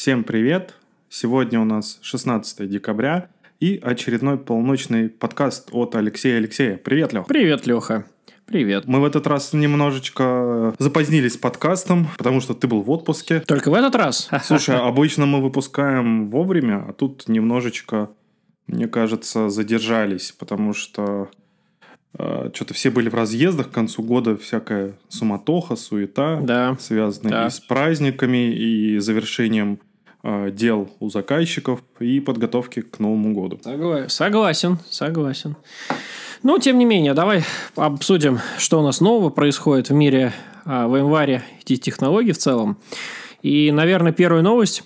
Всем привет! Сегодня у нас 16 декабря и очередной полночный подкаст от Алексея Алексея. Привет, Лех! Привет, Леха! Привет. Мы в этот раз немножечко запозднились с подкастом, потому что ты был в отпуске. Только в этот раз? Слушай, обычно мы выпускаем вовремя, а тут немножечко, мне кажется, задержались, потому что э, что-то все были в разъездах к концу года, всякая суматоха, суета, да. связанная да. и с праздниками, и завершением дел у заказчиков, и подготовки к Новому году. Согла- Согласен, согласен. Ну, тем не менее, давай обсудим, что у нас нового происходит в мире а, в январе и технологий в целом. И, наверное, первая новость,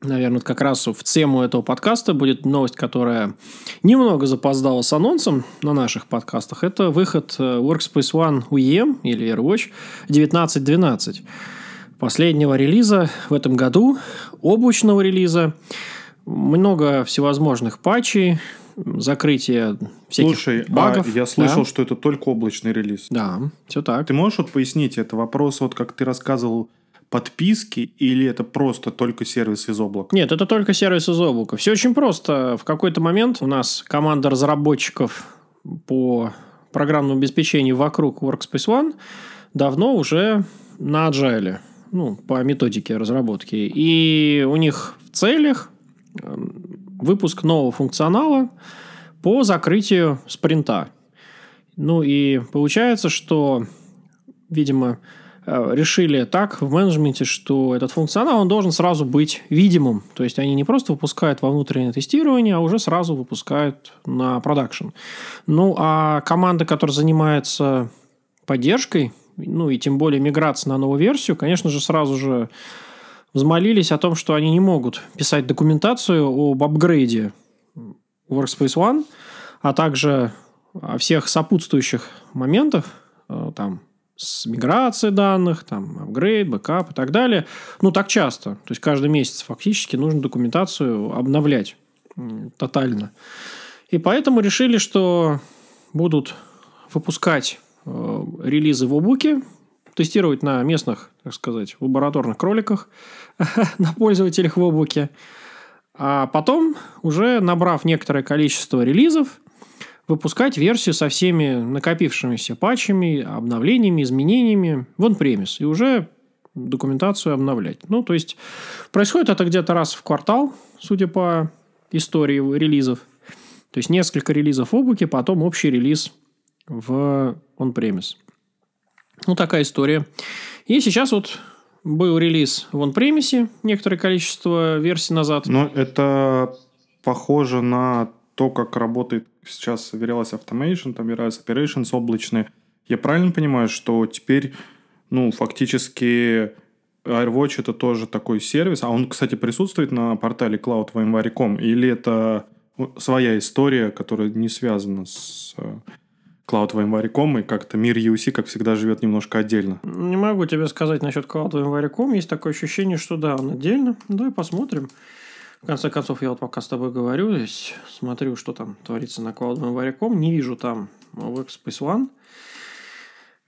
наверное, как раз в тему этого подкаста будет новость, которая немного запоздала с анонсом на наших подкастах. Это выход э, Workspace ONE UEM или AirWatch 19.12 последнего релиза в этом году, облачного релиза. Много всевозможных патчей, закрытие всяких Слушай, багов. а я слышал, да. что это только облачный релиз. Да, все так. Ты можешь вот пояснить, это вопрос, вот как ты рассказывал, подписки или это просто только сервис из облака? Нет, это только сервис из облака. Все очень просто. В какой-то момент у нас команда разработчиков по программному обеспечению вокруг Workspace ONE давно уже на agile, ну, по методике разработки. И у них в целях выпуск нового функционала по закрытию спринта. Ну и получается, что, видимо, решили так в менеджменте, что этот функционал он должен сразу быть видимым. То есть они не просто выпускают во внутреннее тестирование, а уже сразу выпускают на продакшн. Ну а команда, которая занимается поддержкой, ну и тем более миграцией на новую версию, конечно же, сразу же взмолились о том, что они не могут писать документацию об апгрейде Workspace ONE, а также о всех сопутствующих моментах, там, с миграцией данных, там, апгрейд, бэкап и так далее. Ну, так часто. То есть, каждый месяц фактически нужно документацию обновлять тотально. И поэтому решили, что будут выпускать э, релизы в облаке, тестировать на местных, так сказать, лабораторных кроликах, на пользователях в облаке. А потом, уже набрав некоторое количество релизов, выпускать версию со всеми накопившимися патчами, обновлениями, изменениями в on-premise. И уже документацию обновлять. Ну, то есть, происходит это где-то раз в квартал, судя по истории релизов. То есть, несколько релизов в облаке, потом общий релиз в on-premise. Ну, такая история. И сейчас вот был релиз в on-premise некоторое количество версий назад. Но это похоже на то, как работает сейчас Verilas Automation, там Verilas Operations облачные. Я правильно понимаю, что теперь, ну, фактически AirWatch это тоже такой сервис, а он, кстати, присутствует на портале cloud.vmware.com, или это своя история, которая не связана с Cloud.vmware.com, и как-то мир UC, как всегда, живет немножко отдельно. Не могу тебе сказать насчет Cloud.vmware.com. Есть такое ощущение, что да, он отдельно. Давай посмотрим. В конце концов, я вот пока с тобой говорю, здесь смотрю, что там творится на Cloud.vmware.com. Не вижу там Workspace ONE.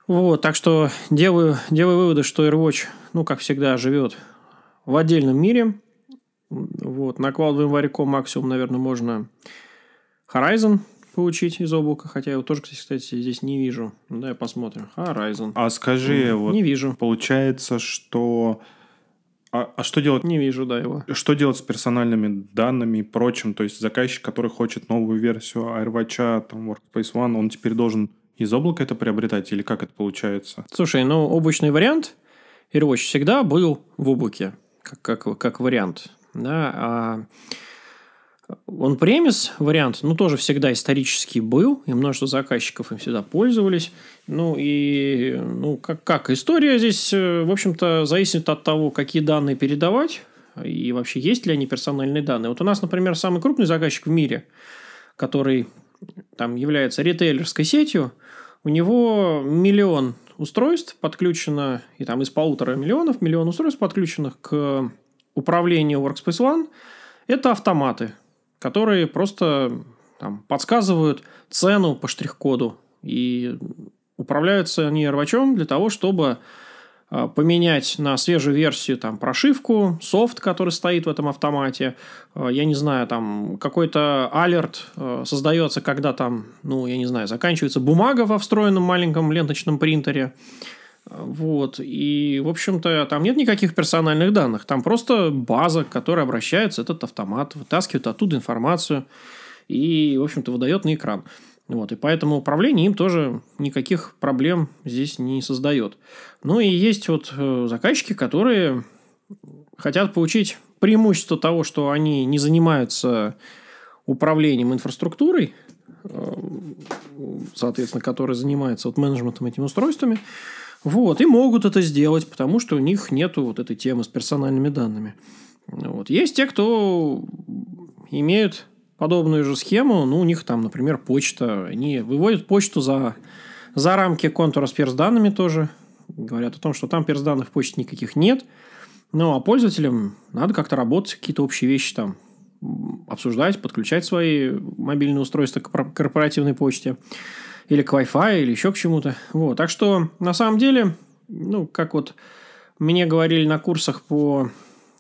Вот, так что делаю, делаю выводы, что AirWatch, ну, как всегда, живет в отдельном мире. Вот, на Cloud.vmware.com максимум, наверное, можно Horizon получить из облака, хотя я его тоже, кстати, здесь не вижу. Ну, давай посмотрим. Horizon. А скажи, Mm, вот не вижу. получается, что... А, а что делать? Не вижу, да, его. Что делать с персональными данными и прочим? То есть заказчик, который хочет новую версию AirWatch, там, Workspace ONE, он теперь должен из облака это приобретать? Или как это получается? Слушай, ну, облачный вариант AirWatch всегда был в облаке, как, как, как вариант. Да, а он премис вариант, ну, тоже всегда исторически был, и множество заказчиков им всегда пользовались. Ну, и, ну, как, как история здесь, в общем-то, зависит от того, какие данные передавать, и вообще есть ли они персональные данные. Вот у нас, например, самый крупный заказчик в мире, который там является ритейлерской сетью, у него миллион устройств подключено, и там из полутора миллионов, миллион устройств подключенных к управлению Workspace ONE, это автоматы, которые просто там, подсказывают цену по штрих-коду. И управляются они рвачом для того, чтобы а, поменять на свежую версию там прошивку, софт, который стоит в этом автомате. А, я не знаю, там какой-то алерт а, создается, когда там, ну, я не знаю, заканчивается бумага во встроенном маленьком ленточном принтере. Вот. И, в общем-то, там нет никаких персональных данных. Там просто база, к которой обращается этот автомат, вытаскивает оттуда информацию и, в общем-то, выдает на экран. Вот, и поэтому управление им тоже никаких проблем здесь не создает. Ну и есть вот э, заказчики, которые хотят получить преимущество того, что они не занимаются управлением инфраструктурой, э, соответственно, которые занимаются вот менеджментом этими устройствами, вот, и могут это сделать, потому что у них нет вот этой темы с персональными данными. Вот. Есть те, кто имеют подобную же схему. Ну, у них там, например, почта. Они выводят почту за, за рамки контура с перс-данными тоже. Говорят о том, что там перс-данных в почте никаких нет. Ну, а пользователям надо как-то работать, какие-то общие вещи там обсуждать, подключать свои мобильные устройства к корпоративной почте или к Wi-Fi, или еще к чему-то. Вот. Так что, на самом деле, ну, как вот мне говорили на курсах по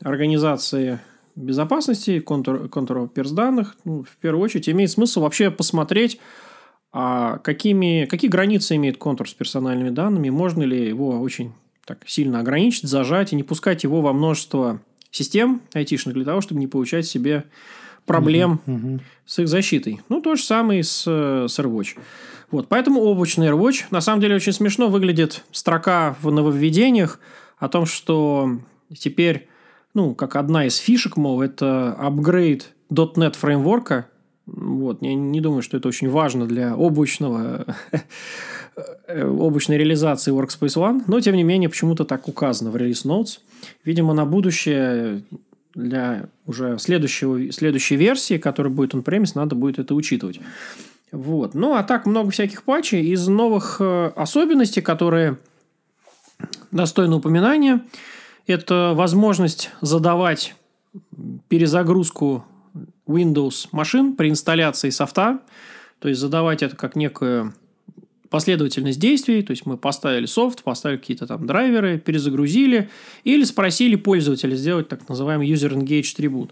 организации безопасности, контур, контур перс данных, ну, в первую очередь, имеет смысл вообще посмотреть, а какими, какие границы имеет контур с персональными данными, можно ли его очень так сильно ограничить, зажать и не пускать его во множество систем айтишных для того, чтобы не получать себе проблем uh-huh, uh-huh. с их защитой. Ну, то же самое и с, с AirWatch. Вот, поэтому облачный AirWatch. На самом деле, очень смешно выглядит строка в нововведениях о том, что теперь ну, как одна из фишек, мол, это апгрейд .NET фреймворка. Вот, я не думаю, что это очень важно для облачного облачной реализации Workspace ONE, но, тем не менее, почему-то так указано в Release Notes. Видимо, на будущее для уже следующего, следующей версии, которая будет on-premise, надо будет это учитывать. Вот. Ну, а так много всяких патчей. Из новых э, особенностей, которые достойны упоминания – это возможность задавать перезагрузку Windows машин при инсталляции софта, то есть задавать это как некую последовательность действий, то есть мы поставили софт, поставили какие-то там драйверы, перезагрузили, или спросили пользователя сделать так называемый User Engaged Reboot.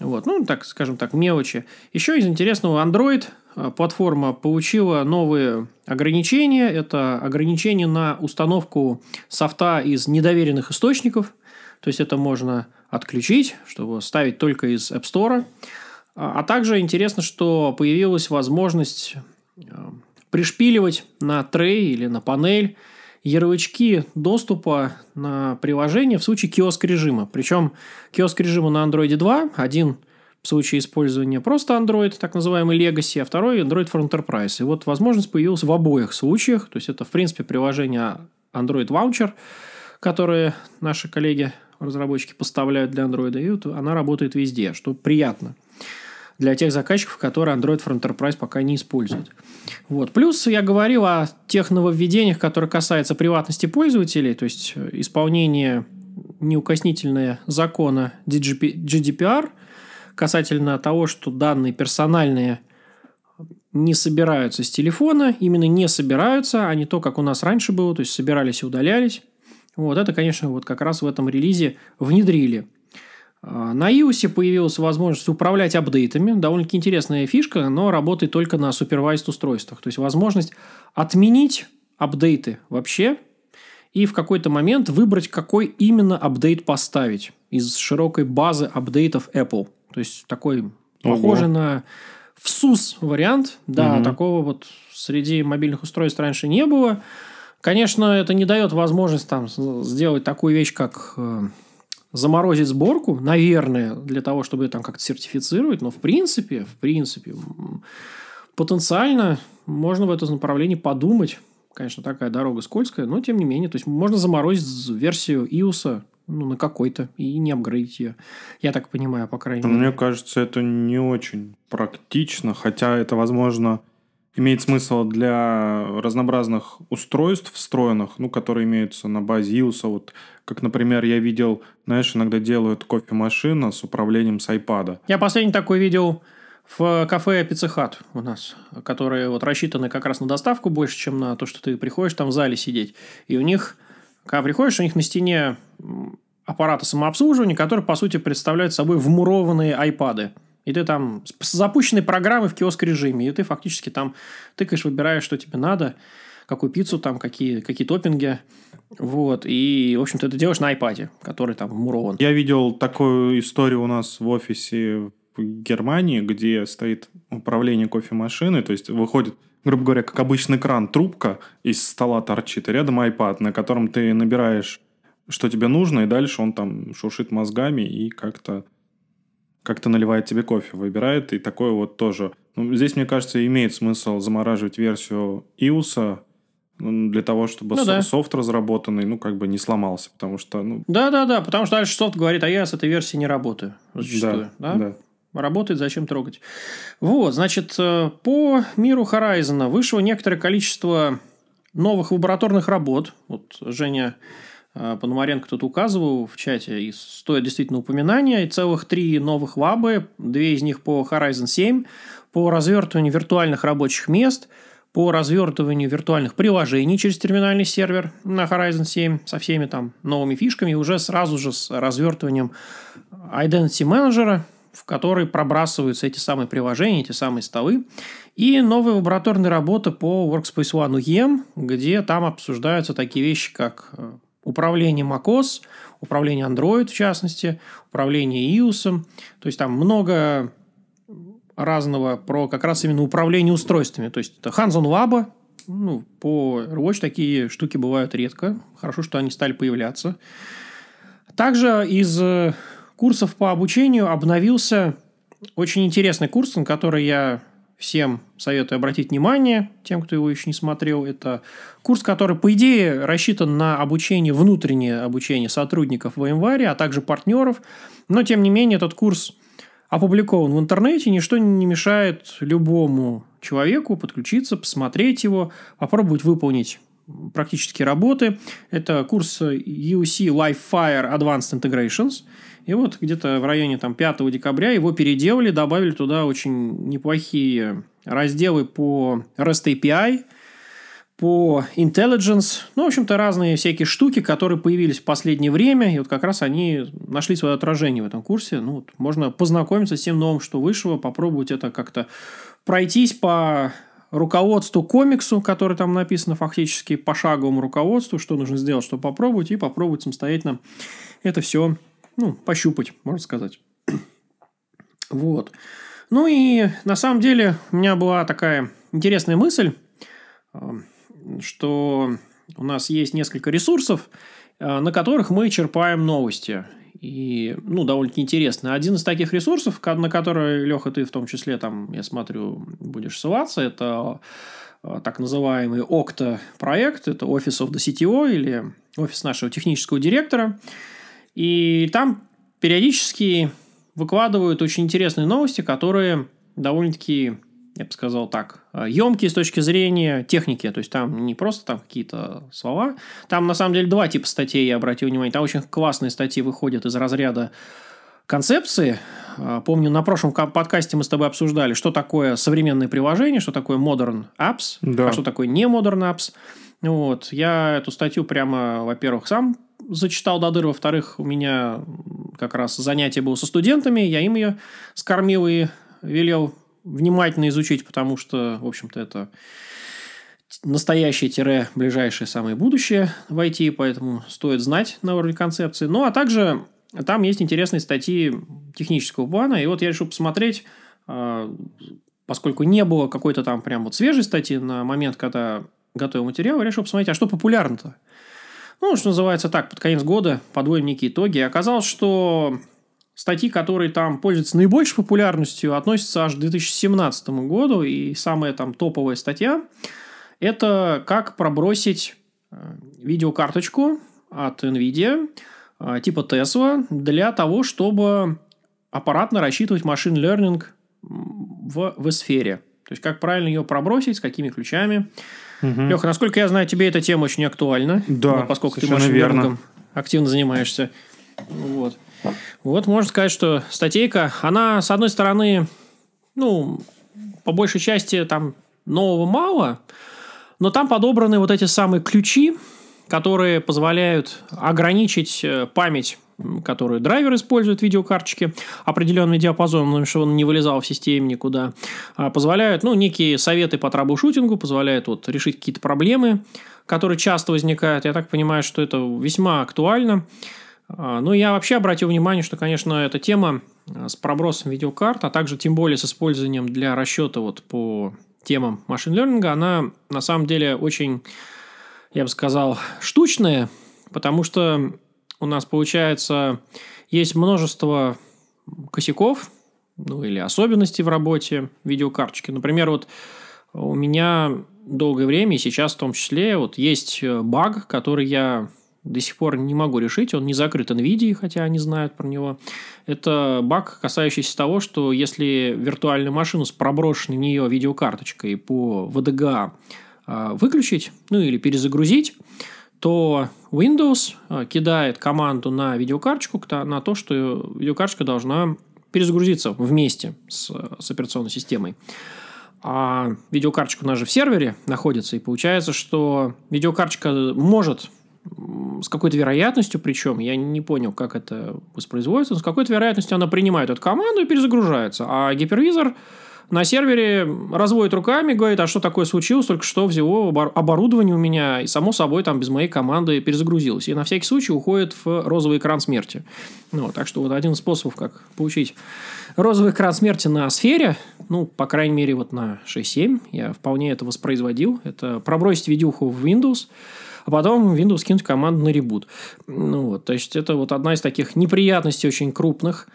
Вот, ну, так, скажем так, мелочи. Еще из интересного Android а, платформа получила новые ограничения. Это ограничения на установку софта из недоверенных источников. То есть это можно отключить, чтобы ставить только из App Store. А, а также интересно, что появилась возможность а, пришпиливать на трей или на панель ярлычки доступа на приложение в случае киоск режима. Причем киоск режима на Android 2, один в случае использования просто Android, так называемый Legacy, а второй Android for Enterprise. И вот возможность появилась в обоих случаях. То есть это, в принципе, приложение Android Launcher, которое наши коллеги разработчики поставляют для Android, и вот она работает везде, что приятно для тех заказчиков, которые Android for Enterprise пока не используют. Вот. Плюс я говорил о тех нововведениях, которые касаются приватности пользователей, то есть э, исполнение неукоснительное закона GDPR касательно того, что данные персональные не собираются с телефона, именно не собираются, а не то, как у нас раньше было, то есть собирались и удалялись. Вот это, конечно, вот как раз в этом релизе внедрили. А, на iOS появилась возможность управлять апдейтами. Довольно-таки интересная фишка, но работает только на супервайзд устройствах. То есть возможность отменить апдейты вообще и в какой-то момент выбрать, какой именно апдейт поставить из широкой базы апдейтов Apple. То есть такой похожий на ВСУС вариант. Да, угу. такого вот среди мобильных устройств раньше не было. Конечно, это не дает возможность там сделать такую вещь, как э, заморозить сборку, наверное, для того, чтобы там как-то сертифицировать, но в принципе, в принципе, потенциально можно в этом направлении подумать. Конечно, такая дорога скользкая, но тем не менее, то есть можно заморозить версию iOS ну, на какой-то и не апгрейдить ее. Я так понимаю, по крайней мере. Мне кажется, это не очень практично, хотя это, возможно, имеет смысл для разнообразных устройств встроенных, ну, которые имеются на базе iOS. Вот, как, например, я видел, знаешь, иногда делают кофемашина с управлением с iPad. Я последний такой видел в кафе Пиццехат у нас, которые вот рассчитаны как раз на доставку больше, чем на то, что ты приходишь там в зале сидеть. И у них когда приходишь, у них на стене аппараты самообслуживания, которые, по сути, представляют собой вмурованные айпады. И ты там с запущенной программой в киоск режиме, и ты фактически там тыкаешь, выбираешь, что тебе надо, какую пиццу там, какие, какие топпинги. Вот. И, в общем-то, это делаешь на iPad, который там вмурован. Я видел такую историю у нас в офисе в Германии, где стоит управление кофемашиной, то есть выходит, грубо говоря, как обычный кран, трубка из стола торчит, и рядом iPad, на котором ты набираешь, что тебе нужно, и дальше он там шуршит мозгами и как-то как-то наливает тебе кофе, выбирает, и такое вот тоже. Ну, здесь, мне кажется, имеет смысл замораживать версию iOS для того, чтобы Ну да. софт разработанный, ну, как бы не сломался, потому что, ну, Да-да-да, потому что дальше софт говорит, а я с этой версии не работаю. Зачастую. да, Да, да. Работает, зачем трогать. Вот, значит, э, по миру Horizon вышло некоторое количество новых лабораторных работ. Вот Женя Пономаренко тут указывал в чате, и стоит действительно упоминания. И целых три новых лабы, две из них по Horizon 7, по развертыванию виртуальных рабочих мест, по развертыванию виртуальных приложений через терминальный сервер на Horizon 7 со всеми там новыми фишками, и уже сразу же с развертыванием Identity Manager, в который пробрасываются эти самые приложения, эти самые столы. И новая лабораторная работа по Workspace ONE UEM, где там обсуждаются такие вещи, как э, управление macOS, управление Android, в частности, управление iOS. То есть там много разного про как раз именно управление устройствами. То есть это Hands-on Lab, ну, по AirWatch такие штуки бывают редко. Хорошо, что они стали появляться. Также из э, курсов по обучению обновился очень интересный курс, на который я всем советую обратить внимание, тем, кто его еще не смотрел. Это курс, который, по идее, рассчитан на обучение, внутреннее обучение сотрудников VMware, а также партнеров. Но, тем не менее, этот курс опубликован в интернете, ничто не мешает любому человеку подключиться, посмотреть его, попробовать выполнить практические работы. Это курс UC Livefire Advanced Integrations. И вот где-то в районе там, 5 декабря его переделали, добавили туда очень неплохие разделы по REST API, по Intelligence, ну, в общем-то, разные всякие штуки, которые появились в последнее время, и вот как раз они нашли свое отражение в этом курсе. Ну, вот можно познакомиться с тем новым, что вышло, попробовать это как-то пройтись по руководству комиксу, который там написано фактически пошаговому руководству, что нужно сделать, чтобы попробовать, и попробовать самостоятельно это все, ну, пощупать, можно сказать. Вот. Ну и на самом деле у меня была такая интересная мысль, э, что у нас есть несколько ресурсов, э, на которых мы черпаем новости. И, ну, довольно-таки интересно. Один из таких ресурсов, на который, Леха, ты в том числе, там, я смотрю, будешь ссылаться, это э, так называемый Okta проект, это Office of the CTO или офис нашего технического директора. И там периодически выкладывают очень интересные новости, которые довольно-таки, я бы сказал так, емкие с точки зрения техники. То есть там не просто там какие-то слова. Там на самом деле два типа статей, я обратил внимание. Там очень классные статьи выходят из разряда концепции. А, Помню, на прошлом ка- подкасте мы с тобой обсуждали, что такое современное приложение, что такое modern apps, Да. а что такое не modern apps. Вот. Я эту статью прямо, во-первых, сам зачитал до дыр, во-вторых, у меня как раз занятие было со студентами, я им ее скормил и велел внимательно изучить, потому что, в общем-то, это настоящее-ближайшее самое будущее в IT, поэтому стоит знать на уровне концепции. Ну, а также там есть интересные статьи технического плана, и вот я решил посмотреть, а, поскольку не было какой-то там прям вот свежей статьи на момент, когда готовил материал, я решил посмотреть, а что популярно-то? Ну, что называется так, под конец года подводим некие итоги. И оказалось, что статьи, которые там пользуются наибольшей популярностью, относятся аж к 2017 году. И самая там топовая статья – это как пробросить э, видеокарточку от NVIDIA э, типа Tesla для того, чтобы аппаратно рассчитывать машин learning в, в сфере. То есть, как правильно ее пробросить, с какими ключами. Мгм. Леха, насколько я знаю, тебе эта тема очень актуальна. Да, Вот поскольку ты совершенно верно. машин активно занимаешься. Вот. Вот можно сказать, что статейка, она, с одной стороны, ну, по большей части там нового мало, но там подобраны вот эти самые ключи, которые позволяют ограничить э, память которую драйвер использует видеокарточки определенный диапазон, чтобы он не вылезал в системе никуда, а позволяют, ну, некие советы по трабл-шутингу, позволяют вот решить какие-то проблемы, которые часто возникают. Я так понимаю, что это весьма актуально. А, ну, я вообще обратил внимание, что, конечно, эта тема э, с пробросом видеокарт, а также тем более с использованием для расчета вот по темам машин learning, она на самом деле очень я бы сказал, штучные, потому что у нас, получается, есть множество косяков, ну, или особенностей в работе видеокарточки. Например, вот у меня долгое время, и сейчас в том числе, вот есть баг, который я до сих пор не могу решить. Он не закрыт NVIDIA, хотя они знают про него. Это баг, касающийся того, что если виртуальную машину с проброшенной в нее видеокарточкой по VDGA а, выключить, ну или перезагрузить, то Windows а, кидает команду на видеокарточку на то, что видеокарточка должна перезагрузиться вместе с, с операционной системой. А видеокарточка у нас же в сервере находится, и получается, что видеокарточка может с какой-то вероятностью, причем я не понял, как это воспроизводится, но с какой-то вероятностью она принимает эту команду и перезагружается. А гипервизор на сервере разводит руками, говорит, а что такое случилось, только что взяло оборудование у меня, и само собой там без моей команды перезагрузилось. И на всякий случай уходит в розовый экран смерти. Ну, так что вот один из способов, как получить розовый экран смерти на сфере, ну, по крайней мере, вот на 6.7, я вполне это воспроизводил, это пробросить видюху в Windows, а потом Windows кинуть команду на ребут. Ну, вот, то есть, это вот одна из таких неприятностей очень крупных.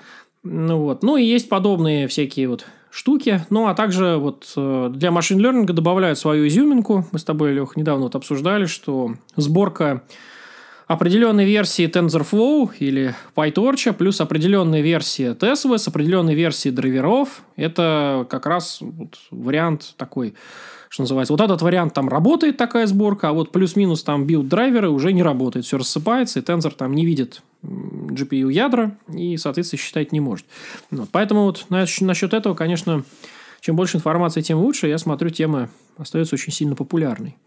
Ну, вот. Ну, и есть подобные всякие вот штуки. Ну, а также вот э, для machine learning добавляют свою изюминку. Мы с тобой, Лех, недавно вот обсуждали, что сборка определенной версии TensorFlow или PyTorch плюс определенная версия TSV с определенной версией драйверов. Это как раз вот вариант такой что называется. Вот этот вариант там работает такая сборка, а вот плюс-минус там билд-драйверы уже не работает. Все рассыпается, и тензор там не видит GPU ядра и, соответственно, считать не может. Вот. Поэтому вот насчет этого, конечно, чем больше информации, тем лучше. Я смотрю, тема остается очень сильно популярной.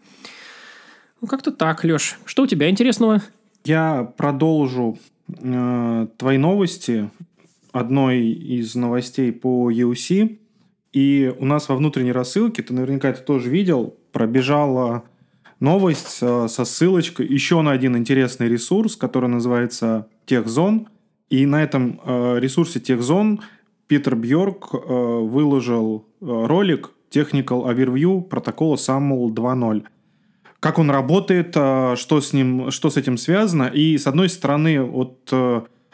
Ну, как-то так, Леш. Что у тебя интересного? Я продолжу э, твои новости. Одной из новостей по EUC. И у нас во внутренней рассылке, ты наверняка это тоже видел, пробежала новость э, со ссылочкой еще на один интересный ресурс, который называется Техзон. И на этом э, ресурсе Техзон Питер Бьорк э, выложил ролик Technical Overview протокола SAML 2.0. Как он работает, что с ним, что с этим связано. И с одной стороны, вот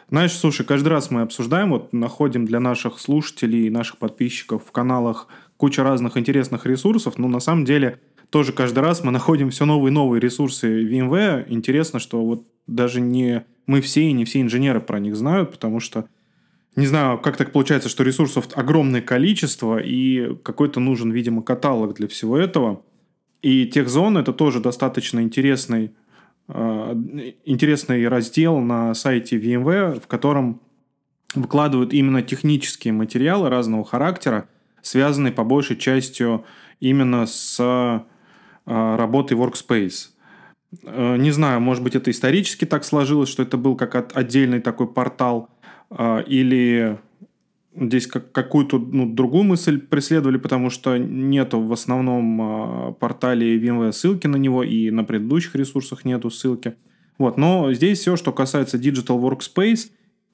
знаешь, слушай, каждый раз мы обсуждаем, вот находим для наших слушателей и наших подписчиков в каналах кучу разных интересных ресурсов, но на самом деле тоже каждый раз мы находим все новые и новые ресурсы VMware. Интересно, что вот даже не мы все и не все инженеры про них знают, потому что не знаю, как так получается, что ресурсов огромное количество, и какой-то нужен, видимо, каталог для всего этого. И техзон это тоже достаточно интересный интересный раздел на сайте VMware, в котором выкладывают именно технические материалы разного характера, связанные по большей частью именно с э, работой Workspace. Э, не знаю, может быть, это исторически так сложилось, что это был как отдельный такой портал, или здесь как, какую-то ну, другую мысль преследовали, потому что нету в основном э, портале VMware ссылки на него, и на предыдущих ресурсах нету ссылки. Вот, но здесь все, что касается Digital Workspace,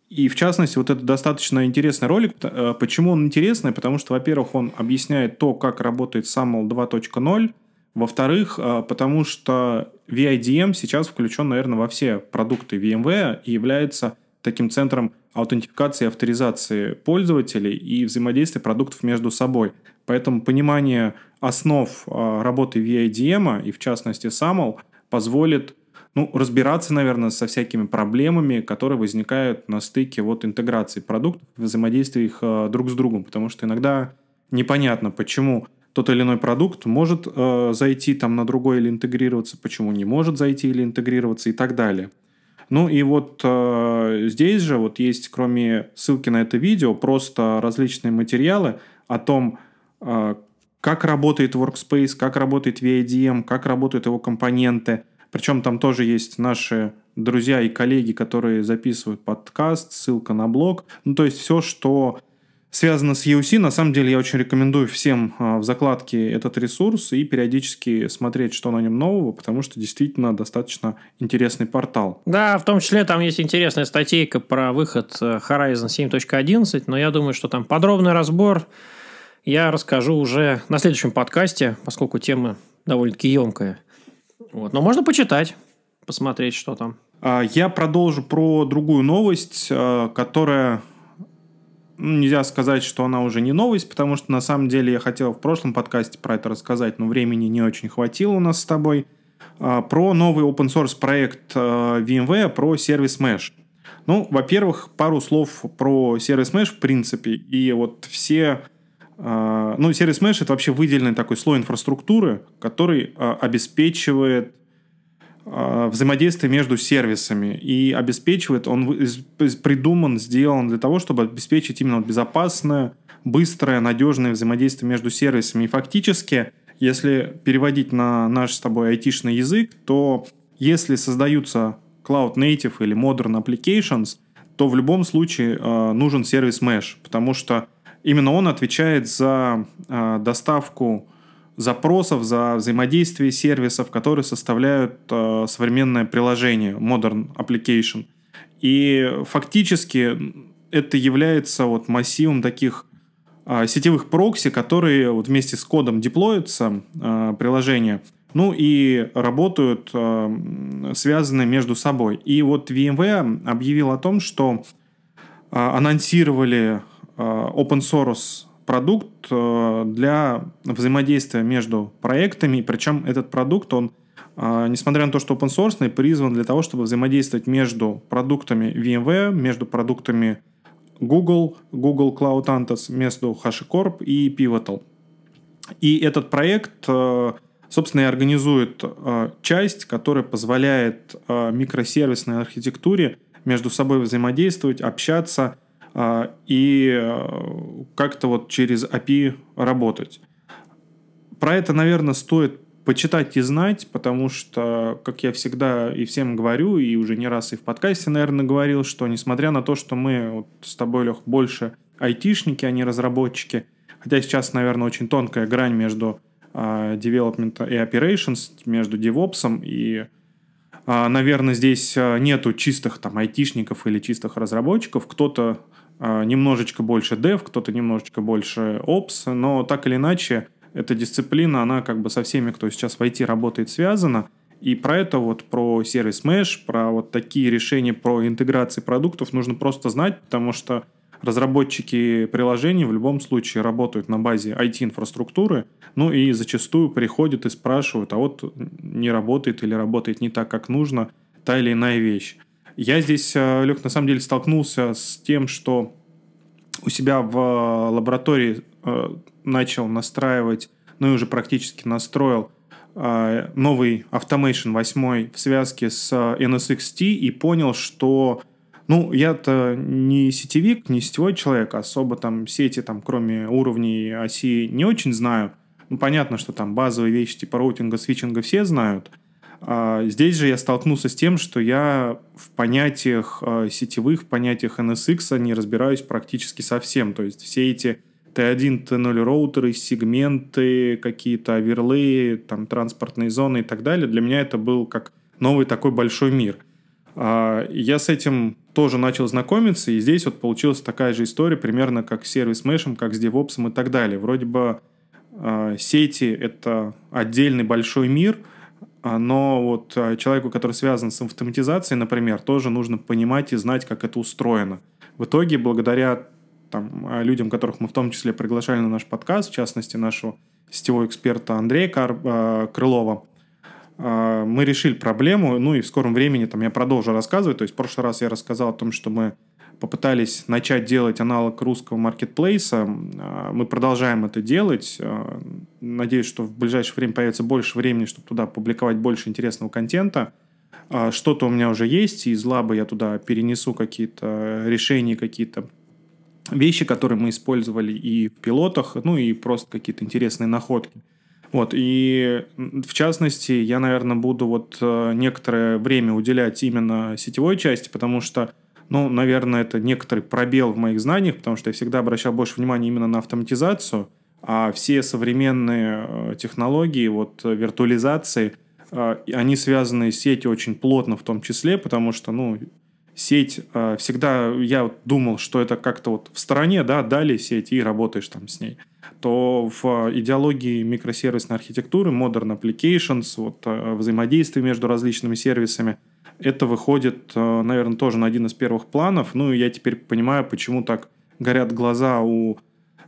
и в частности, вот это достаточно интересный ролик. Э, почему он интересный? Потому что, во-первых, он объясняет то, как работает SAML 2.0, во-вторых, э, потому что VIDM сейчас включен, наверное, во все продукты VMware и является таким центром аутентификации и авторизации пользователей и взаимодействия продуктов между собой. Поэтому понимание основ а, работы VIDM и в частности SAML позволит ну, разбираться, наверное, со всякими проблемами, которые возникают на стыке вот интеграции продуктов, взаимодействия их э, друг с другом, потому что иногда непонятно, почему тот или иной продукт может э, зайти там на другой или интегрироваться, почему не может зайти или интегрироваться и так далее. Ну и вот э, здесь же вот есть, кроме ссылки на это видео, просто различные материалы о том, э, как работает Workspace, как работает VIDM, как работают его компоненты, Причем там тоже есть наши друзья и коллеги, которые записывают подкаст, ссылка на блог. Ну, то есть все, что связано с EUC, на самом деле я очень рекомендую всем а, в закладке этот ресурс и периодически смотреть, что на нем нового, потому что действительно достаточно интересный портал. Да, в том числе там есть интересная статейка про выход э, Horizon 7.11, но я думаю, что там подробный разбор я расскажу уже на следующем подкасте, поскольку тема довольно-таки емкая. Вот. Но можно почитать, посмотреть, что там. А, я продолжу про другую новость, а, которая нельзя сказать, что она уже не новость, потому что на самом деле я хотел в прошлом подкасте про это рассказать, но времени не очень хватило у нас с тобой. А, про новый open source проект VMware, про сервис Mesh. Ну, во-первых, пару слов про сервис Mesh в принципе. И вот все... Ну, сервис Mesh это вообще выделенный такой слой инфраструктуры, который обеспечивает а, взаимодействие между сервисами и обеспечивает, он придуман, сделан для того, чтобы обеспечить именно безопасное, быстрое, надежное взаимодействие между сервисами. И фактически, если переводить на наш с тобой айтишный язык, то если создаются Cloud Native или Modern Applications, то в любом случае э, нужен сервис Mesh, потому что именно он отвечает за э, доставку запросов, за взаимодействие сервисов, которые составляют э, современное приложение, Modern Application. И фактически это является вот массивом таких э, сетевых прокси, которые вот вместе с кодом деплоятся э, приложения, ну и работают э, связаны между собой. И вот VMware объявил о том, что э, анонсировали э, open source продукт э, для взаимодействия между проектами, причем этот продукт, он, э, несмотря на то, что open source, призван для того, чтобы взаимодействовать между продуктами VMware, между продуктами Google, Google Cloud Antos, между HashiCorp и Pivotal. И этот проект, э, собственно, и организует часть, которая позволяет микросервисной архитектуре между собой взаимодействовать, общаться – и э, как-то вот через API работать. Про это, наверное, стоит почитать и знать, потому что, как я всегда и всем говорю, и уже не раз и в подкасте, наверное, говорил, что несмотря на то, что мы вот с тобой, Лех, больше айтишники, а не разработчики, хотя сейчас, наверное, очень тонкая грань между uh, development и operations, между DevOps и uh, наверное, здесь нету чистых там айтишников или чистых разработчиков. Кто-то а, немножечко больше dev, кто-то немножечко больше ops, но так или иначе эта дисциплина, она как бы со всеми, кто сейчас в IT работает, связана. И про это вот, про сервис Mesh, про вот такие решения, про интеграции продуктов нужно просто знать, потому что разработчики приложений в любом случае работают на базе IT-инфраструктуры, ну и зачастую приходят и спрашивают, а вот не работает или работает не так, как нужно та или иная вещь. Я здесь, э, Лех, на самом деле столкнулся с тем, что у себя в э, лаборатории э, начал настраивать, ну и уже практически настроил новый Automation 8 в связке с NSXT и понял, что ну, я-то не сетевик, не сетевой человек, особо там сети, там, кроме уровней оси, не очень знаю. Ну, понятно, что там базовые вещи типа роутинга, свитчинга все знают – а, здесь же я столкнулся с тем, что я в понятиях а, сетевых, в понятиях NSX не разбираюсь практически совсем. То есть все эти T1, T0 роутеры, сегменты, какие-то оверлеи, там, транспортные зоны и так далее, для меня это был как новый такой большой мир. А, я с этим тоже начал знакомиться, и здесь вот получилась такая же история, примерно как с сервис мешем, как с DevOps и так далее. Вроде бы сети — это отдельный большой мир — а, но вот а, человеку, который связан с автоматизацией, например, тоже нужно понимать и знать, как это устроено. В итоге, благодаря там, а, людям, которых мы в том числе приглашали на наш подкаст, в частности, нашего сетевого эксперта Андрея Кар... Крылова, мы решили проблему, ну и в скором времени там я продолжу рассказывать. То есть в прошлый раз я рассказал о том, что мы попытались начать делать аналог русского маркетплейса. А, мы продолжаем это делать. А, надеюсь, что в ближайшее время появится больше времени, чтобы туда публиковать больше интересного контента. А, что-то у меня уже есть, и из лаба я туда перенесу какие-то решения, какие-то вещи, которые мы использовали и в пилотах, ну и просто какие-то интересные находки. Вот, и в частности, я, наверное, буду вот э, некоторое время уделять именно сетевой части, потому что, ну, наверное, это некоторый пробел в моих знаниях, потому что я всегда обращал больше внимания именно на автоматизацию, а все современные э, технологии, вот виртуализации, э, они связаны с сетью очень плотно в том числе, потому что, ну, сеть всегда, я думал, что это как-то вот в стороне, да, дали сеть и работаешь там с ней. То в идеологии микросервисной архитектуры, modern applications, вот, э, взаимодействие между различными сервисами, это выходит, э, наверное, тоже на один из первых планов. Ну, и я теперь понимаю, почему так горят глаза у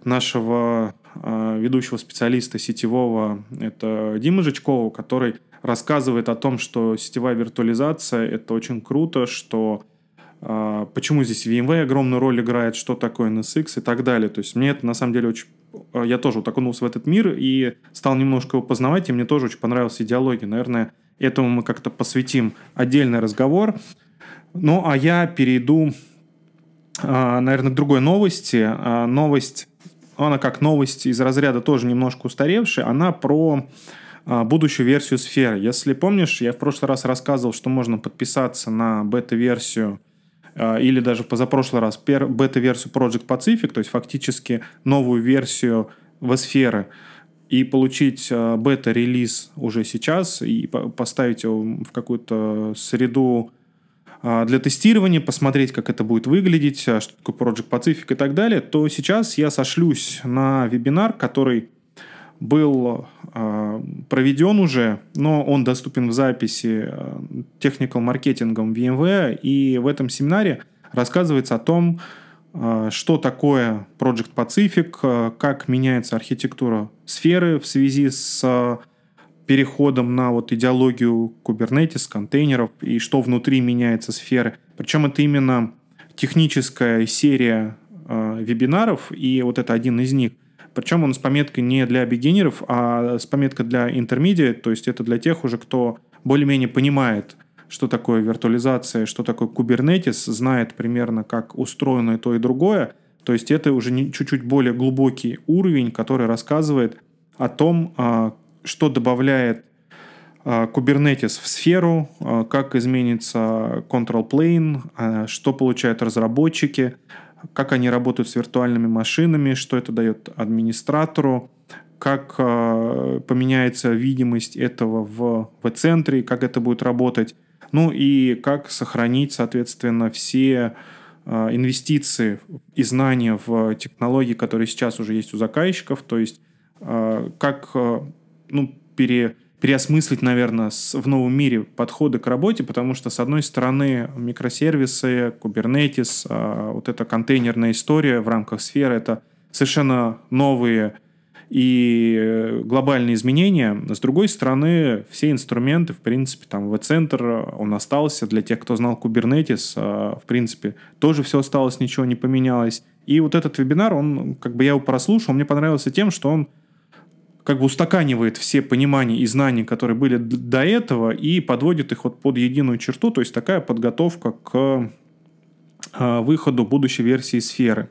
нашего э, ведущего специалиста сетевого, это Дима Жичкова, который рассказывает о том, что сетевая виртуализация – это очень круто, что почему здесь VMware огромную роль играет, что такое NSX и так далее. То есть мне это на самом деле очень Э, я тоже вот окунулся в этот мир и стал немножко его познавать, и мне тоже очень понравилась идеология. Наверное, этому мы как-то посвятим отдельный разговор. Ну, а я перейду, э, наверное, к другой новости. Э, новость, она как новость из разряда тоже немножко устаревшая, она про будущую версию сферы. Если помнишь, я в прошлый раз рассказывал, что можно подписаться на бета-версию а, или даже позапрошлый раз бета-версию Project Pacific, то есть фактически новую версию Весферы, и получить а, бета-релиз уже сейчас и поставить его в какую-то среду а, для тестирования, посмотреть, как это будет выглядеть, что такое Project Pacific и так далее, то сейчас я сошлюсь на вебинар, который был э, проведен уже, но он доступен в записи э, technical маркетингом VMware, и в этом семинаре рассказывается о том, э, что такое Project Pacific, э, как меняется архитектура сферы в связи с э, переходом на вот идеологию Kubernetes, контейнеров, и что внутри меняется сферы. Причем это именно техническая серия э, вебинаров, и вот это один из них – причем он с пометкой не для бигинеров, а с пометкой для intermediate, то есть это для тех уже, кто более-менее понимает, что такое виртуализация, что такое Kubernetes, знает примерно, как устроено то, и другое. То есть это уже чуть-чуть более глубокий уровень, который рассказывает о том, а, что добавляет а, Kubernetes в сферу, а, как изменится control plane, что получают разработчики, как они работают с виртуальными машинами, что это дает администратору, как поменяется видимость этого в, в центре, как это будет работать, ну и как сохранить, соответственно, все э, инвестиции и знания в технологии, которые сейчас уже есть у заказчиков, то есть э, как э, ну, пере переосмыслить, наверное, в новом мире подходы к работе, потому что, с одной стороны, микросервисы, Kubernetes, вот эта контейнерная история в рамках сферы, это совершенно новые и э, глобальные изменения. С другой стороны, все инструменты, в принципе, там, V-центр, он остался. Для тех, кто знал Kubernetes, а, в принципе, тоже все осталось, ничего не поменялось. И вот этот вебинар, он, как бы я его прослушал, мне понравился тем, что он как бы устаканивает все понимания и знания, которые были до этого, и подводит их вот под единую черту, то есть такая подготовка к выходу будущей версии сферы.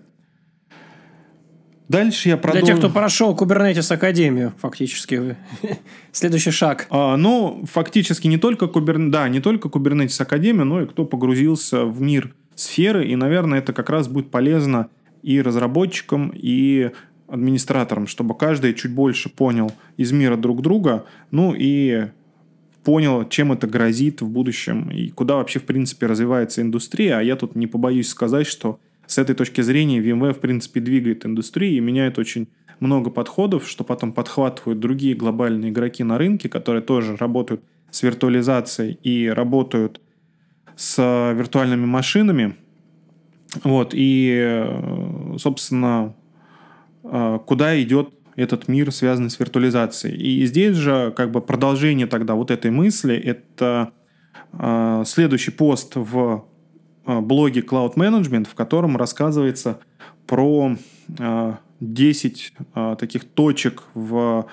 Дальше я продолжу. Для тех, кто прошел Kubernetes Академию, фактически. Следующий шаг. А, ну, фактически не только, Kubernetes, да, не только Kubernetes Академию, но и кто погрузился в мир сферы. И, наверное, это как раз будет полезно и разработчикам, и администратором, чтобы каждый чуть больше понял из мира друг друга, ну и понял, чем это грозит в будущем и куда вообще, в принципе, развивается индустрия. А я тут не побоюсь сказать, что с этой точки зрения VMware, в принципе, двигает индустрию и меняет очень много подходов, что потом подхватывают другие глобальные игроки на рынке, которые тоже работают с виртуализацией и работают с виртуальными машинами. Вот, и, собственно, а, куда идет этот мир, связанный с виртуализацией. И здесь же как бы продолжение тогда вот этой мысли, это э, следующий пост в э, блоге Cloud Management, в котором рассказывается про э, 10 э, таких точек в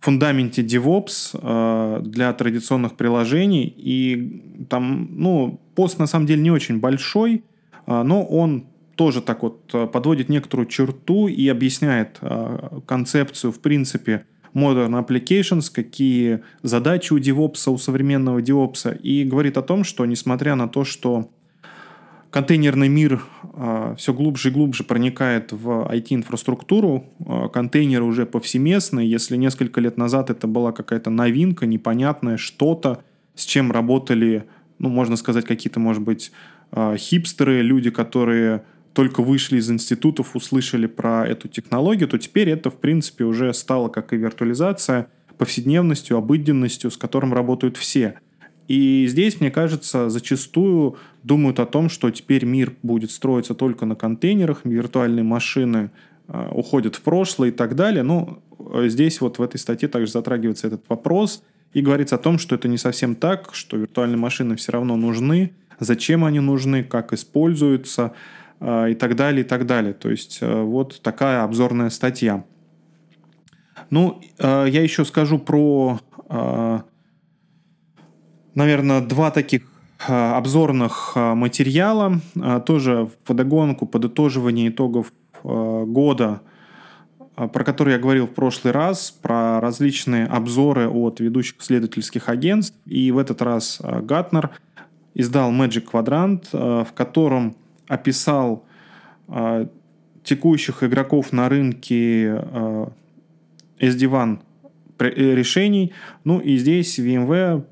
фундаменте DevOps э, для традиционных приложений. И там, ну, пост на самом деле не очень большой, э, но он тоже так вот э, подводит некоторую черту и объясняет э, концепцию, в принципе, Modern Applications, какие задачи у DevOps, у современного DevOps, и говорит о том, что несмотря на то, что контейнерный мир э, все глубже и глубже проникает в IT-инфраструктуру. Э, контейнеры уже повсеместны. Если несколько лет назад это была какая-то новинка, непонятное что-то, с чем работали, ну, можно сказать, какие-то, может быть, э, хипстеры, люди, которые только вышли из институтов, услышали про эту технологию, то теперь это, в принципе, уже стало, как и виртуализация, повседневностью, обыденностью, с которым работают все. И здесь, мне кажется, зачастую думают о том, что теперь мир будет строиться только на контейнерах, виртуальные машины э, уходят в прошлое и так далее. Но э, здесь вот в этой статье также затрагивается этот вопрос и говорится о том, что это не совсем так, что виртуальные машины все равно нужны, зачем они нужны, как используются э, и так далее, и так далее. То есть э, вот такая обзорная статья. Ну, э, я еще скажу про э, наверное, два таких а, обзорных а, материала, а, тоже в подогонку, подытоживание итогов года, про которые я говорил в прошлый раз, про различные обзоры от ведущих исследовательских агентств. И в этот раз Гатнер издал Magic Quadrant, в котором описал текущих игроков на рынке SD-WAN Э, решений. Ну и здесь VMware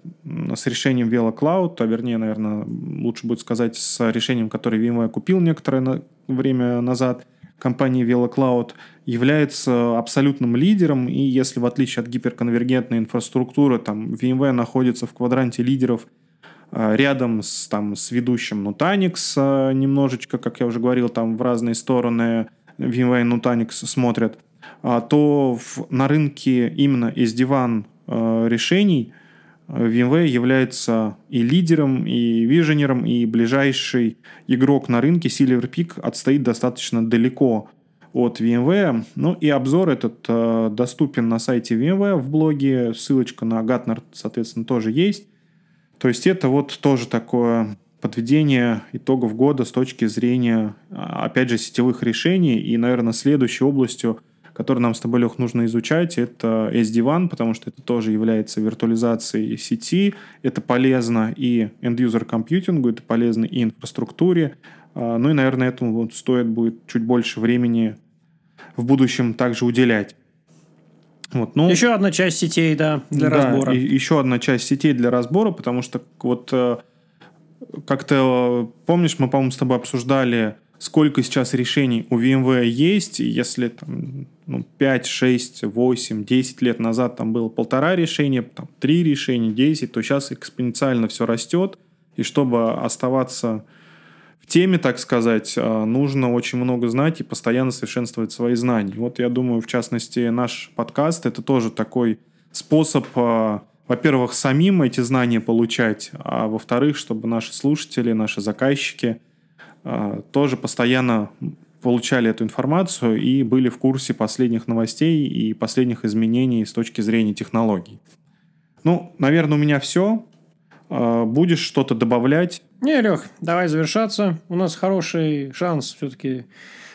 с решением VeloCloud, а вернее, наверное, лучше будет сказать с решением, которое VMware купил некоторое время назад, компания VeloCloud является абсолютным лидером, и если в отличие от гиперконвергентной инфраструктуры, там VMware находится в квадранте лидеров э, рядом с, там, с ведущим Nutanix э, немножечко, как я уже говорил, там в разные стороны VMware и Nutanix смотрят – то в, на рынке именно из диван э, решений э, VMware является и лидером, и виженером, и ближайший игрок на рынке Silver Peak отстоит достаточно далеко от VMware. Ну и обзор этот э, доступен на сайте VMware в блоге. Ссылочка на Gartner, соответственно, тоже есть. То есть это вот тоже такое подведение итогов года с точки зрения, а, опять же, сетевых решений. И, наверное, следующей областью – который нам с тобой, Лех, нужно изучать, это SD-WAN, потому что это тоже является виртуализацией сети, это полезно и end-user компьютингу, это полезно и инфраструктуре, а, ну и, наверное, этому вот стоит будет чуть больше времени в будущем также уделять. Вот, ну, еще одна часть сетей, да, для да, разбора. И, еще одна часть сетей для разбора, потому что вот э, как-то, помнишь, мы, по-моему, с тобой обсуждали сколько сейчас решений у VMware есть, если там, ну, 5, 6, 8, 10 лет назад там было полтора решения, там, 3 решения, 10, то сейчас экспоненциально все растет, и чтобы оставаться в теме, так сказать, а, нужно очень много знать и постоянно совершенствовать свои знания. Вот я думаю, в частности, наш подкаст — это тоже такой способ а, во-первых, самим эти знания получать, а во-вторых, чтобы наши слушатели, наши заказчики — тоже постоянно получали эту информацию и были в курсе последних новостей и последних изменений с точки зрения технологий. Ну, наверное, у меня все. А, будешь что-то добавлять? Не, Лех, давай завершаться. У нас хороший шанс все-таки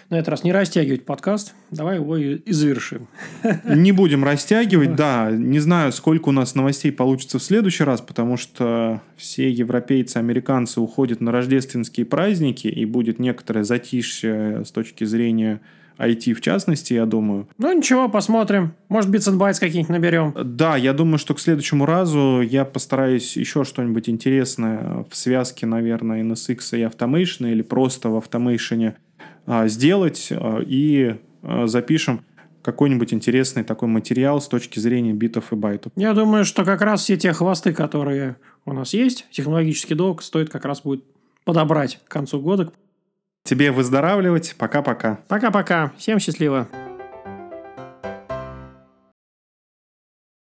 на этот раз не растягивать подкаст. Давай его и завершим. Не будем растягивать, да. Не знаю, сколько у нас новостей получится в следующий раз, потому что все европейцы, американцы уходят на рождественские праздники, и будет некоторое затишье с точки зрения IT в частности, я думаю. Ну ничего, посмотрим. Может, and Bytes какие-нибудь наберем. Да, я думаю, что к следующему разу я постараюсь еще что-нибудь интересное в связке, наверное, NSX и Automation или просто в Automation сделать а, и а, запишем какой-нибудь интересный такой материал с точки зрения битов и байтов. Я думаю, что как раз все те хвосты, которые у нас есть, технологический долг стоит как раз будет подобрать к концу года. Тебе выздоравливать. Пока-пока. Пока-пока. Всем счастливо.